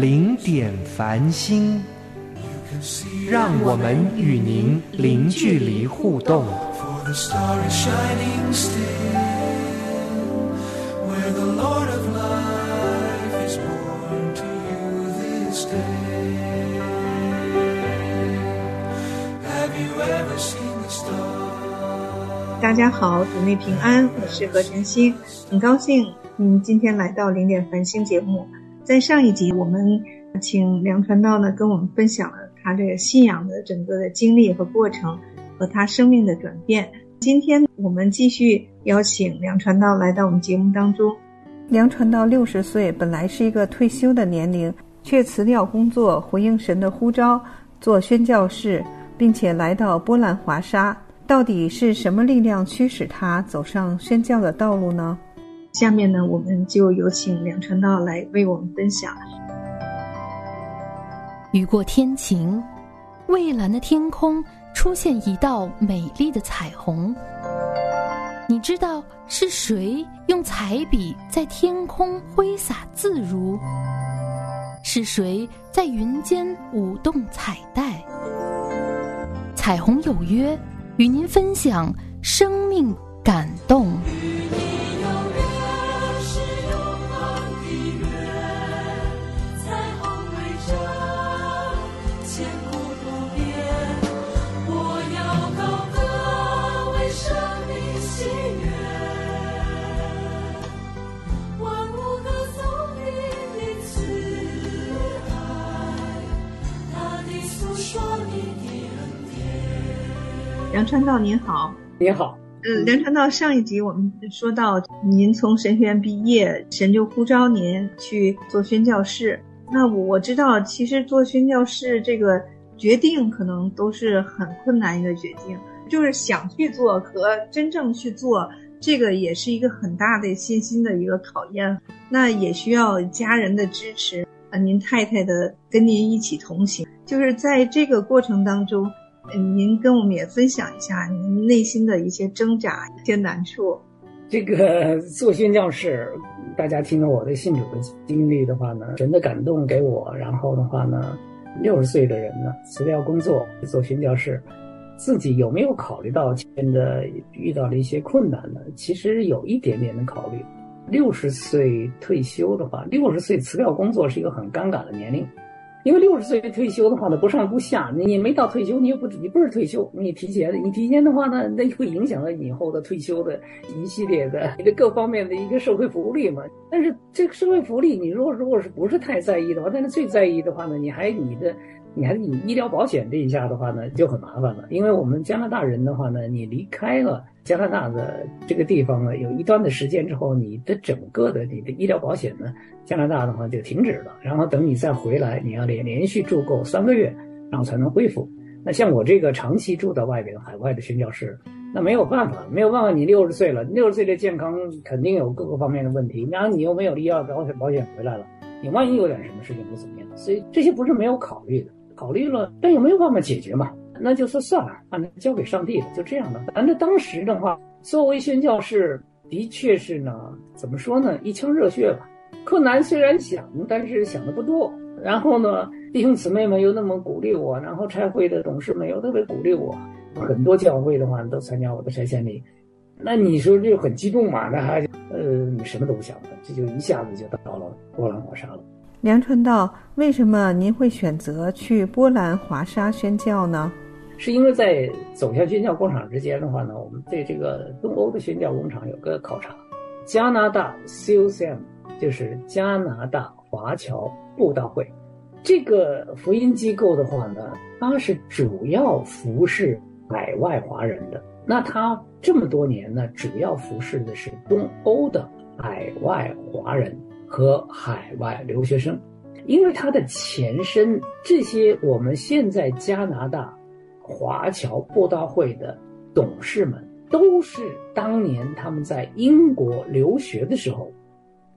零点繁星，让我们与您零距离互动。大家好，主内平安，我是何晨星，很高兴您今天来到零点繁星节目。在上一集，我们请梁传道呢跟我们分享了他这个信仰的整个的经历和过程，和他生命的转变。今天我们继续邀请梁传道来到我们节目当中。梁传道六十岁，本来是一个退休的年龄，却辞掉工作，回应神的呼召，做宣教士，并且来到波兰华沙。到底是什么力量驱使他走上宣教的道路呢？下面呢，我们就有请梁传道来为我们分享。雨过天晴，蔚蓝的天空出现一道美丽的彩虹。你知道是谁用彩笔在天空挥洒自如？是谁在云间舞动彩带？彩虹有约。与您分享生命感动。梁川道您好，您好。嗯，梁传道，上一集我们说到，您从神学院毕业，神就呼召您去做宣教士。那我我知道，其实做宣教士这个决定可能都是很困难一个决定，就是想去做和真正去做，这个也是一个很大的信心的一个考验。那也需要家人的支持啊，您太太的跟您一起同行，就是在这个过程当中。嗯，您跟我们也分享一下您内心的一些挣扎、一些难处。这个做宣教士，大家听了我的信主的经历的话呢，神的感动给我，然后的话呢，六十岁的人呢辞掉工作做宣教士，自己有没有考虑到现在遇到了一些困难呢？其实有一点点的考虑。六十岁退休的话，六十岁辞掉工作是一个很尴尬的年龄。因为六十岁退休的话呢，不上不下，你没到退休，你又不你不是退休，你提前，你提前的话呢，那会影响到你以后的退休的一系列的你的各方面的一个社会福利嘛。但是这个社会福利，你如果如果是不是太在意的话，但是最在意的话呢，你还你的。你还你医疗保险这一下的话呢，就很麻烦了。因为我们加拿大人的话呢，你离开了加拿大的这个地方呢，有一段的时间之后，你的整个的你的医疗保险呢，加拿大的话就停止了。然后等你再回来，你要连连续住够三个月，然后才能恢复。那像我这个长期住在外边海外的宣教师，那没有办法，没有办法。你六十岁了，六十岁的健康肯定有各个方面的问题，然后你又没有医疗保险保险回来了，你万一有点什么事情会怎么样？所以这些不是没有考虑的。考虑了，但有没有办法解决嘛？那就说算了，反正交给上帝了，就这样的。反正当时的话，作为宣教士，的确是呢，怎么说呢，一腔热血吧。困难虽然想，但是想的不多。然后呢，弟兄姊妹们又那么鼓励我，然后拆会的董事们又特别鼓励我，很多教会的话都参加我的拆迁礼。那你说这很激动嘛？那还呃，你什么都不想，这就一下子就到了波兰华沙了。梁传道，为什么您会选择去波兰华沙宣教呢？是因为在走向宣教工厂之间的话呢，我们对这个东欧的宣教工厂有个考察。加拿大 COCM 就是加拿大华侨布道会，这个福音机构的话呢，它是主要服侍海外华人的。那它这么多年呢，主要服侍的是东欧的海外华人。和海外留学生，因为它的前身，这些我们现在加拿大华侨布道会的董事们，都是当年他们在英国留学的时候，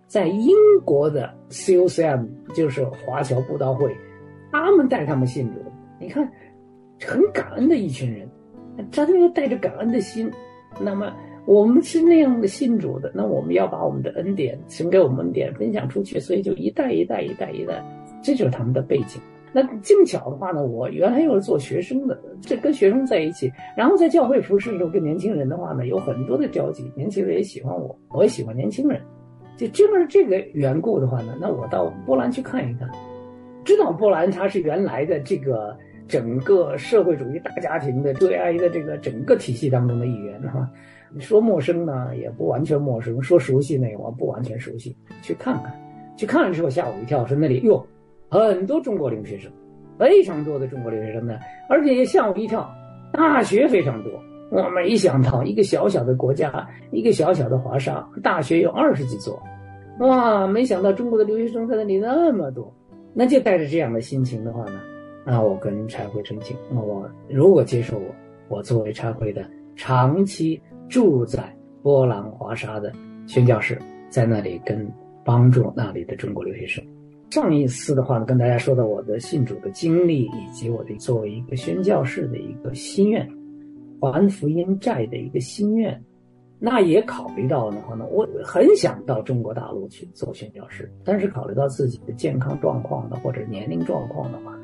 在英国的 COCM 就是华侨布道会，他们带他们信主。你看，很感恩的一群人，真的带着感恩的心。那么我们是那样的信主的，那我们要把我们的恩典神给我们恩典分享出去，所以就一代一代一代一代，这就是他们的背景。那正巧的话呢，我原来又是做学生的，这跟学生在一起，然后在教会服侍的时候跟年轻人的话呢，有很多的交集，年轻人也喜欢我，我也喜欢年轻人，就正是这个缘故的话呢，那我到波兰去看一看，知道波兰它是原来的这个。整个社会主义大家庭的最爱的这个整个体系当中的一员哈，说陌生呢也不完全陌生，说熟悉呢也不完全熟悉。去看看，去看了之后吓我一跳，说那里哟很多中国留学生，非常多的中国留学生呢，而且也吓我一跳，大学非常多。我没想到一个小小的国家，一个小小的华沙，大学有二十几座，哇！没想到中国的留学生在那里那么多，那就带着这样的心情的话呢。那我跟柴会申请，那我如果接受我，我作为柴会的长期住在波兰华沙的宣教士，在那里跟帮助那里的中国留学生。上一次的话呢，跟大家说到我的信主的经历，以及我的作为一个宣教士的一个心愿，还福音债的一个心愿。那也考虑到的话呢，我很想到中国大陆去做宣教士，但是考虑到自己的健康状况的或者年龄状况的话呢。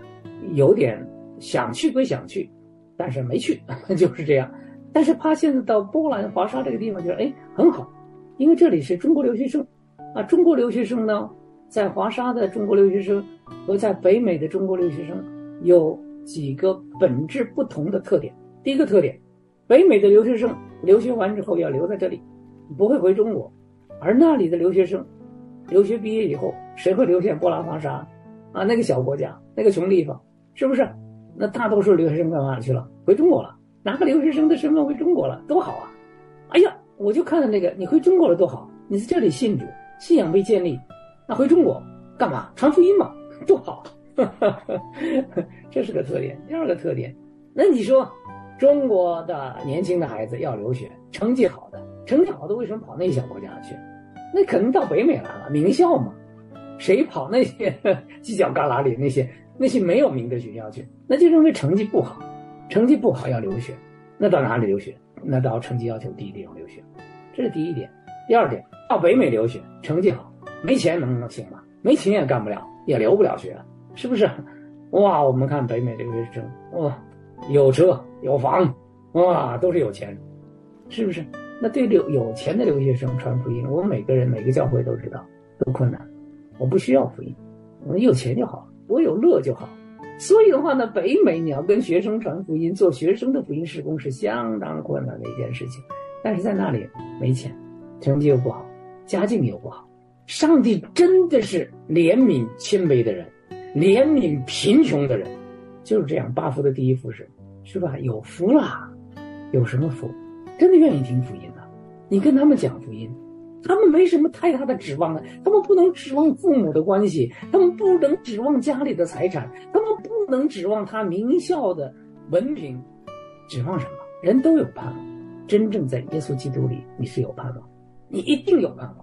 有点想去归想去，但是没去，就是这样。但是怕现在到波兰华沙这个地方，就是哎很好，因为这里是中国留学生，啊，中国留学生呢，在华沙的中国留学生和在北美的中国留学生有几个本质不同的特点。第一个特点，北美的留学生留学完之后要留在这里，不会回中国，而那里的留学生留学毕业以后，谁会留下波兰华沙？啊，那个小国家，那个穷地方。是不是？那大多数留学生干嘛去了？回中国了，拿个留学生的身份回中国了，多好啊！哎呀，我就看到那个，你回中国了多好！你在这里信主，信仰被建立，回中国干嘛？传福音嘛，多好！这是个特点。第二个特点，那你说，中国的年轻的孩子要留学，成绩好的，成绩好的为什么跑那些国家去？那可能到北美来了，名校嘛，谁跑那些犄角旮旯里那些？那些没有名的学校去，那就认为成绩不好，成绩不好要留学，那到哪里留学？那到成绩要求低的地方留学，这是第一点。第二点，到北美留学，成绩好，没钱能行吗？没钱也干不了，也留不了学，是不是？哇，我们看北美留学生，哇，有车有房，哇，都是有钱，是不是？那对留有钱的留学生传福音，我们每个人每个教会都知道，多困难。我不需要福音，我有钱就好。我有乐就好，所以的话呢，北美你要跟学生传福音，做学生的福音施工是相当困难的一件事情。但是在那里没钱，成绩又不好，家境又不好，上帝真的是怜悯谦卑的人，怜悯贫穷的人，就是这样。八福的第一福是，是吧？有福了，有什么福？真的愿意听福音的，你跟他们讲福音。他们没什么太大的指望了，他们不能指望父母的关系，他们不能指望家里的财产，他们不能指望他名校的文凭，指望什么？人都有盼望，真正在耶稣基督里，你是有盼望，你一定有盼望。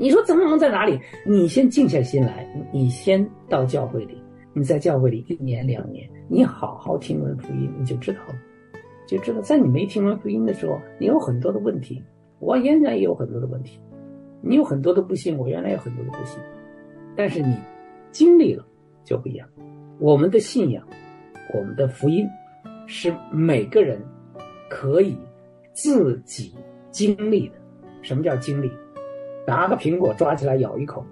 你说怎么能在哪里？你先静下心来，你先到教会里，你在教会里一年两年，你好好听闻福音，你就知道了，就知道在你没听闻福音的时候，你有很多的问题，我原来也有很多的问题。你有很多的不幸，我原来有很多的不幸，但是你经历了就不一样。我们的信仰，我们的福音，是每个人可以自己经历的。什么叫经历？拿个苹果抓起来咬一口，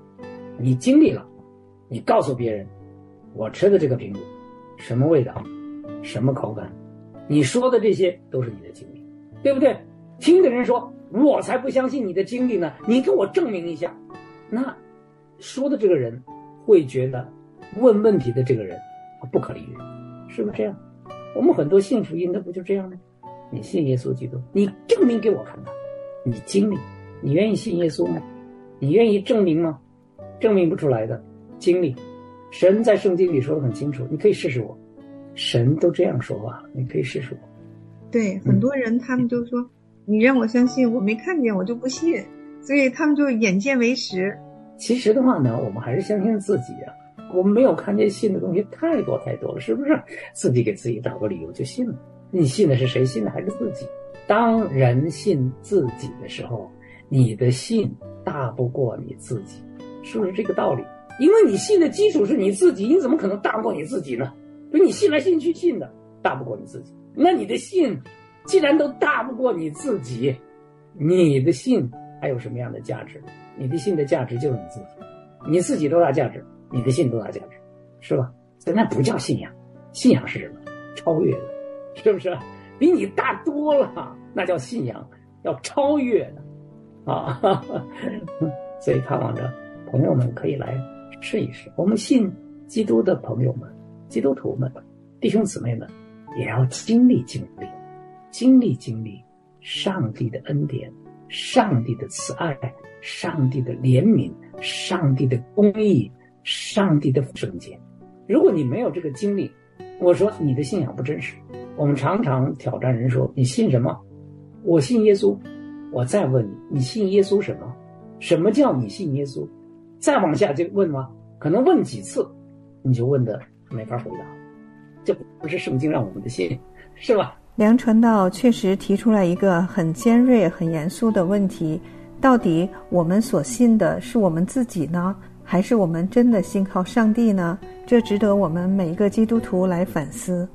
你经历了，你告诉别人，我吃的这个苹果什么味道，什么口感，你说的这些都是你的经历，对不对？听的人说。我才不相信你的经历呢！你给我证明一下。那说的这个人会觉得问问题的这个人不可理喻，是不是这样？我们很多信福音的不就这样吗？你信耶稣基督，你证明给我看看，你经历，你愿意信耶稣吗？你愿意证明吗？证明不出来的经历，神在圣经里说的很清楚，你可以试试我。神都这样说话，你可以试试我。对，很多人他们就说，你让我相信，我没看见，我就不信，所以他们就眼见为实。其实的话呢，我们还是相信自己啊。我们没有看见信的东西太多太多了，是不是？自己给自己找个理由就信了。你信的是谁？信的还是自己？当人信自己的时候，你的信大不过你自己，是不是这个道理？因为你信的基础是你自己，你怎么可能大过你自己呢？所以你信来信去信的大不过你自己。那你的信既然都大不过你自己，你的信还有什么样的价值？你的信的价值就是你自己，你自己多大价值？你的信多大价值？是吧？所以那不叫信仰，信仰是什么？超越的，是不是？比你大多了，那叫信仰，要超越的啊！所以盼望着朋友们可以来试一试。我们信基督的朋友们、基督徒们、弟兄姊妹们，也要经历经历，经历经历上帝的恩典、上帝的慈爱、上帝的怜悯、上帝的公义。上帝的圣洁，如果你没有这个经历，我说你的信仰不真实。我们常常挑战人说：“你信什么？”我信耶稣。我再问你：“你信耶稣什么？”什么叫你信耶稣？再往下就问吗？可能问几次，你就问的没法回答。这不是圣经让我们的信，是吧？梁传道确实提出来一个很尖锐、很严肃的问题：到底我们所信的是我们自己呢？还是我们真的信靠上帝呢？这值得我们每一个基督徒来反思。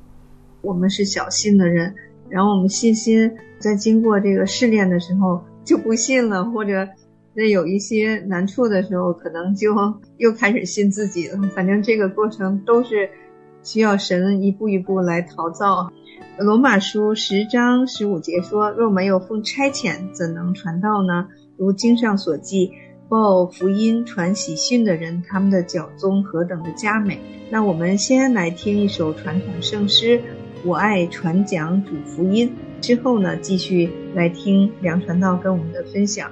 我们是小信的人，然后我们信心在经过这个试炼的时候就不信了，或者在有一些难处的时候，可能就又开始信自己了。反正这个过程都是需要神一步一步来陶造。罗马书十章十五节说：“若没有奉差遣，怎能传道呢？”如经上所记。报福音、传喜讯的人，他们的脚宗何等的佳美！那我们先来听一首传统圣诗《我爱传讲主福音》，之后呢，继续来听梁传道跟我们的分享。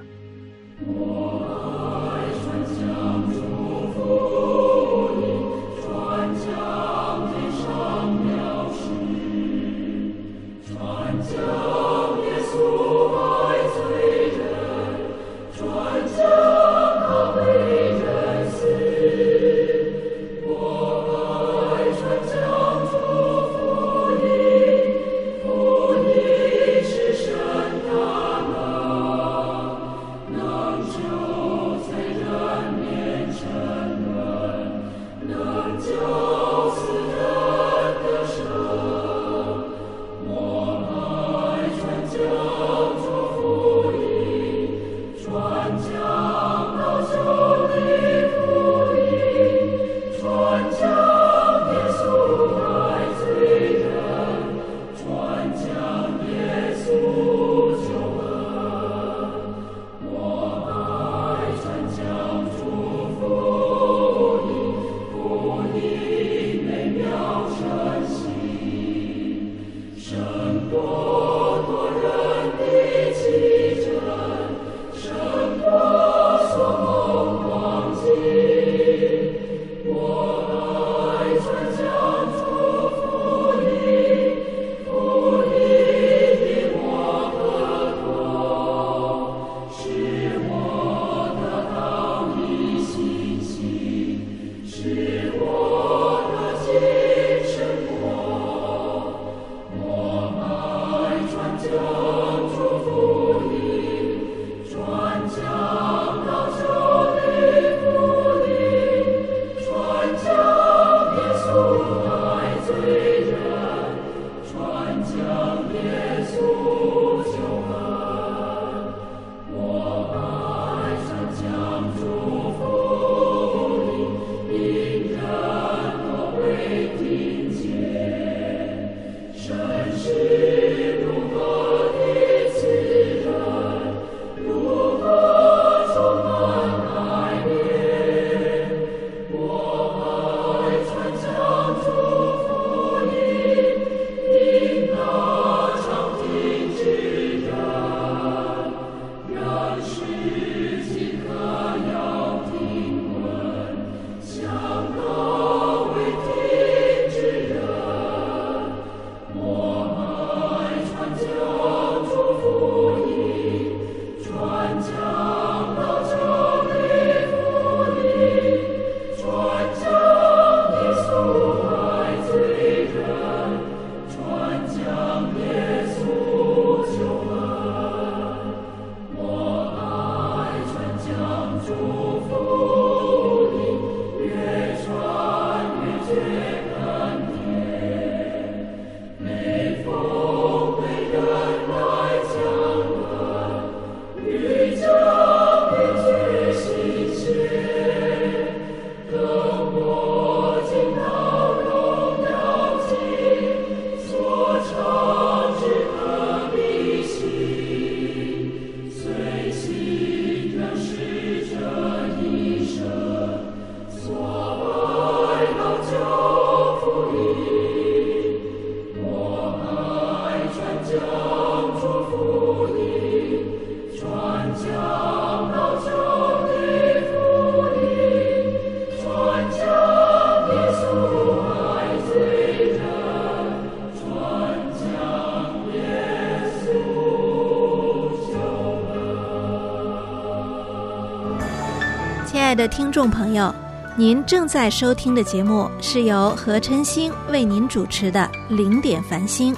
的听众朋友，您正在收听的节目是由何晨星为您主持的《零点繁星》。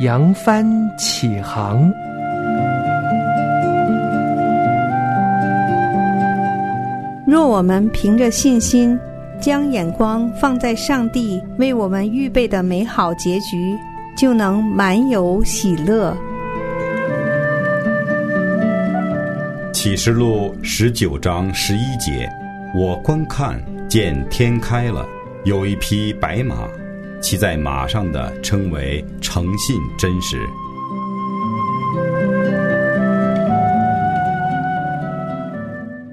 扬帆起航。若我们凭着信心，将眼光放在上帝为我们预备的美好结局，就能满有喜乐。启示录十九章十一节，我观看，见天开了，有一匹白马。骑在马上的称为诚信真实。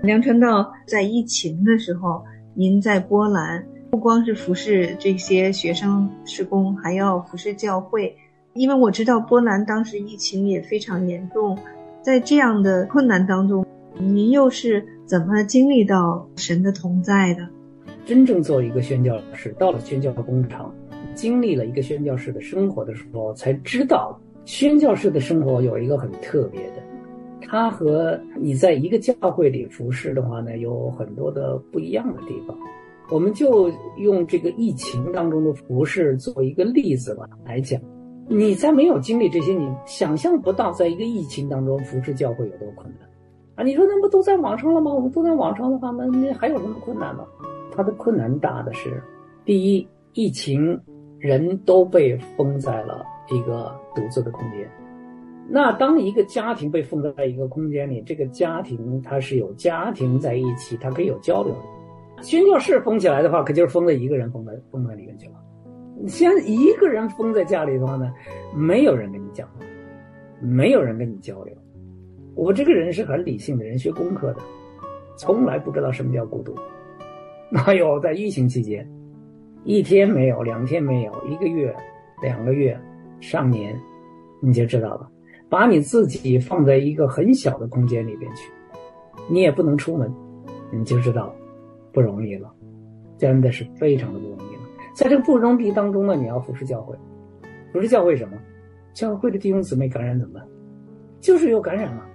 梁传道在疫情的时候，您在波兰不光是服侍这些学生施工，还要服侍教会。因为我知道波兰当时疫情也非常严重，在这样的困难当中，您又是怎么经历到神的同在的？真正做一个宣教士，到了宣教工厂。经历了一个宣教士的生活的时候，才知道宣教士的生活有一个很特别的，他和你在一个教会里服侍的话呢，有很多的不一样的地方。我们就用这个疫情当中的服侍做一个例子吧来讲。你在没有经历这些，你想象不到，在一个疫情当中服侍教会有多困难啊！你说那不都在网上了吗？我们都在网上的话，那那还有什么困难吗？他的困难大的是，第一，疫情。人都被封在了一个独自的空间。那当一个家庭被封在一个空间里，这个家庭它是有家庭在一起，它可以有交流。宣教室封起来的话，可就是封了一个人封在封在里面去了。先一个人封在家里的话呢，没有人跟你讲话，没有人跟你交流。我这个人是很理性的人，学工科的，从来不知道什么叫孤独。哪有在疫情期间？一天没有，两天没有，一个月、两个月、上年，你就知道了。把你自己放在一个很小的空间里边去，你也不能出门，你就知道不容易了，真的是非常的不容易了。在这个不容易当中呢，你要服侍教会，服侍教会什么？教会的弟兄姊妹感染怎么办？就是有感染了，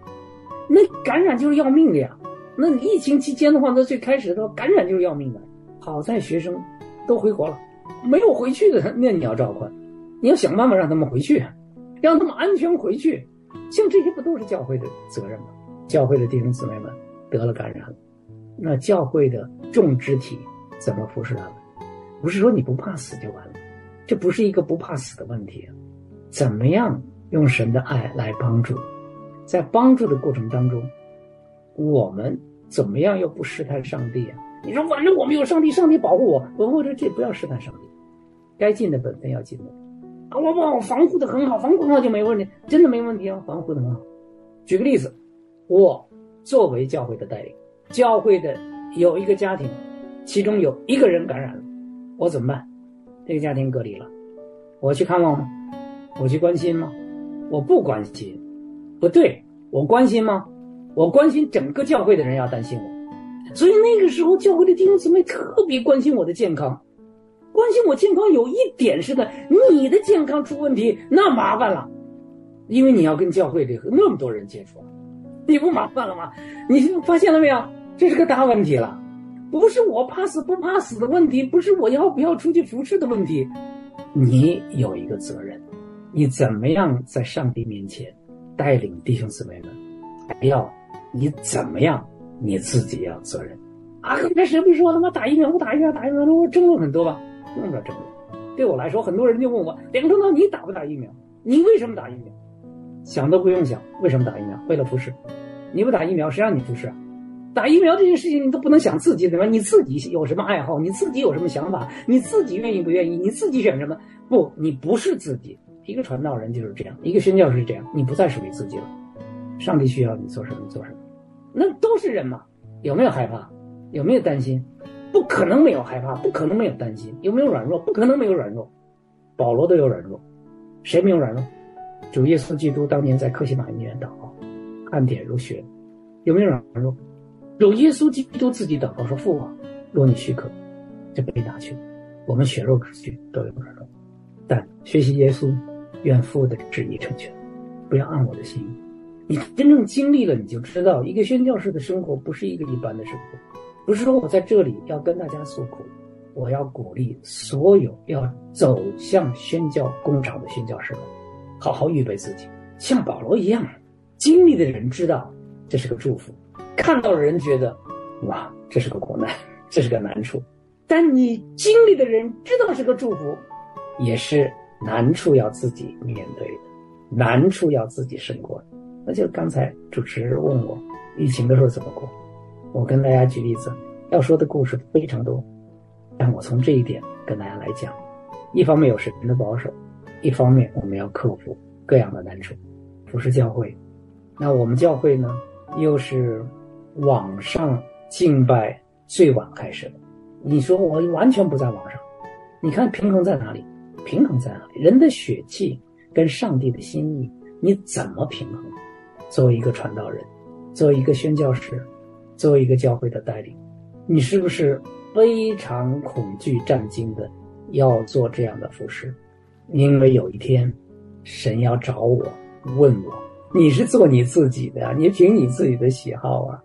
那感染就是要命的呀。那你疫情期间的话，那最开始的话，感染就是要命的。好在学生。都回国了，没有回去的，那你要照看，你要想办法让他们回去，让他们安全回去。像这些不都是教会的责任吗？教会的弟兄姊妹们得了感染了，那教会的众肢体怎么服侍他们？不是说你不怕死就完了，这不是一个不怕死的问题。怎么样用神的爱来帮助？在帮助的过程当中，我们怎么样又不试探上帝啊？你说反正我们有上帝，上帝保护我，我或者这不要试探上帝，该尽的本分要尽的。啊，我我防护的很好，防护很好就没问题，真的没问题啊，防护的很好。举个例子，我作为教会的代理，教会的有一个家庭，其中有一个人感染了，我怎么办？这个家庭隔离了，我去看望吗？我去关心吗？我不关心，不对，我关心吗？我关心整个教会的人要担心我。所以那个时候，教会的弟兄姊妹特别关心我的健康，关心我健康。有一点是的，你的健康出问题，那麻烦了，因为你要跟教会里那么多人接触，你不麻烦了吗？你发现了没有？这是个大问题了，不是我怕死不怕死的问题，不是我要不要出去服侍的问题，你有一个责任，你怎么样在上帝面前带领弟兄姊妹们？还要你怎么样？你自己要责任啊！刚才谁不说他妈打疫苗不打疫苗打疫苗？我争论很多吧？用不着争论。对我来说，很多人就问我：梁正涛，你打不打疫苗？你为什么打疫苗？想都不用想，为什么打疫苗？为了服侍。你不打疫苗，谁让你服侍啊？打疫苗这件事情，你都不能想自己对吧？你自己有什么爱好？你自己有什么想法？你自己愿意不愿意？你自己选什么？不，你不是自己。一个传道人就是这样，一个宣教是这样，你不再属于自己了。上帝需要你做什么，做什么。那都是人嘛，有没有害怕？有没有担心？不可能没有害怕，不可能没有担心。有没有软弱？不可能没有软弱。保罗都有软弱，谁没有软弱？主耶稣基督当年在克西马尼园祷告，汗点如雪，有没有软弱？有耶稣基督自己祷告说：“父啊，若你许可，就被拿去。我们血肉之躯都有软弱，但学习耶稣，愿父的旨意成全。不要按我的心意。你真正经历了，你就知道，一个宣教士的生活不是一个一般的生活，不是说我在这里要跟大家诉苦，我要鼓励所有要走向宣教工厂的宣教士们，好好预备自己，像保罗一样，经历的人知道这是个祝福，看到人觉得，哇，这是个苦难，这是个难处，但你经历的人知道是个祝福，也是难处要自己面对的，难处要自己胜过。那就刚才主持人问我疫情的时候怎么过，我跟大家举例子，要说的故事非常多，但我从这一点跟大家来讲，一方面有神的保守，一方面我们要克服各样的难处，服侍教会。那我们教会呢，又是网上敬拜最晚开始的。你说我完全不在网上，你看平衡在哪里？平衡在哪里？人的血气跟上帝的心意，你怎么平衡？作为一个传道人，作为一个宣教师，作为一个教会的带领，你是不是非常恐惧战惊的要做这样的服饰？因为有一天，神要找我问我：你是做你自己的呀？你凭你自己的喜好啊？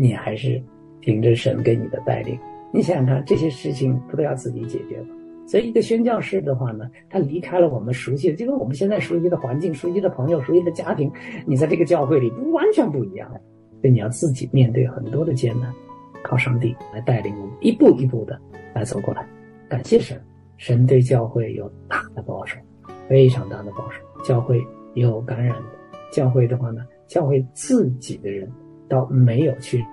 你还是凭着神给你的带领？你想想看，这些事情不都要自己解决吗？所以，一个宣教士的话呢，他离开了我们熟悉的，就跟我们现在熟悉的环境、熟悉的朋友、熟悉的家庭，你在这个教会里不完全不一样。所以，你要自己面对很多的艰难，靠上帝来带领我们一步一步的来走过来。感谢神，神对教会有大的保守，非常大的保守。教会有感染的，教会的话呢，教会自己的人倒没有去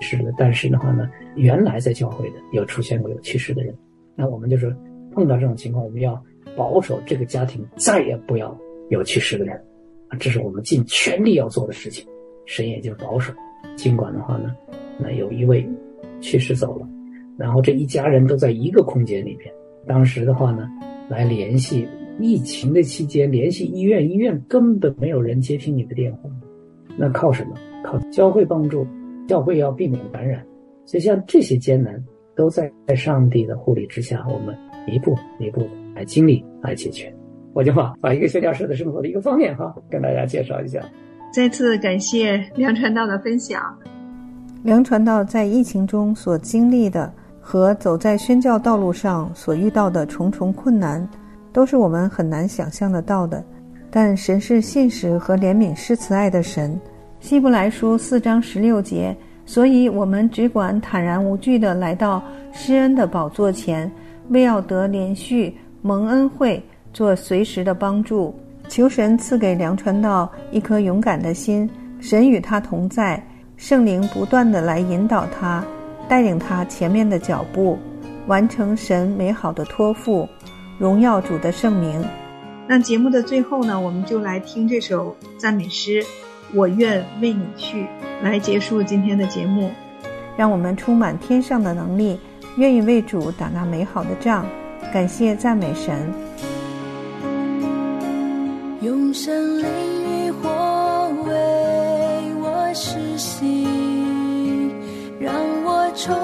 世的，但是的话呢，原来在教会的有出现过有去世的人，那我们就说。碰到这种情况，我们要保守这个家庭，再也不要有去世的人，啊，这是我们尽全力要做的事情。神也就保守，尽管的话呢，那有一位去世走了，然后这一家人都在一个空间里边。当时的话呢，来联系疫情的期间，联系医院，医院根本没有人接听你的电话。那靠什么？靠教会帮助，教会要避免感染。所以像这些艰难，都在在上帝的护理之下，我们。一步一步来经历来解决，我就把把一个宣教士的生活的一个方面哈，跟大家介绍一下。再次感谢梁传道的分享。梁传道在疫情中所经历的和走在宣教道路上所遇到的重重困难，都是我们很难想象得到的。但神是信实和怜悯施慈爱的神。希伯来书四章十六节，所以我们只管坦然无惧地来到施恩的宝座前。为要得连续蒙恩惠，做随时的帮助，求神赐给梁传道一颗勇敢的心，神与他同在，圣灵不断的来引导他，带领他前面的脚步，完成神美好的托付，荣耀主的圣名。那节目的最后呢，我们就来听这首赞美诗《我愿为你去》，来结束今天的节目，让我们充满天上的能力。愿意为主打那美好的仗，感谢赞美神。用神灵与火为我实习，让我充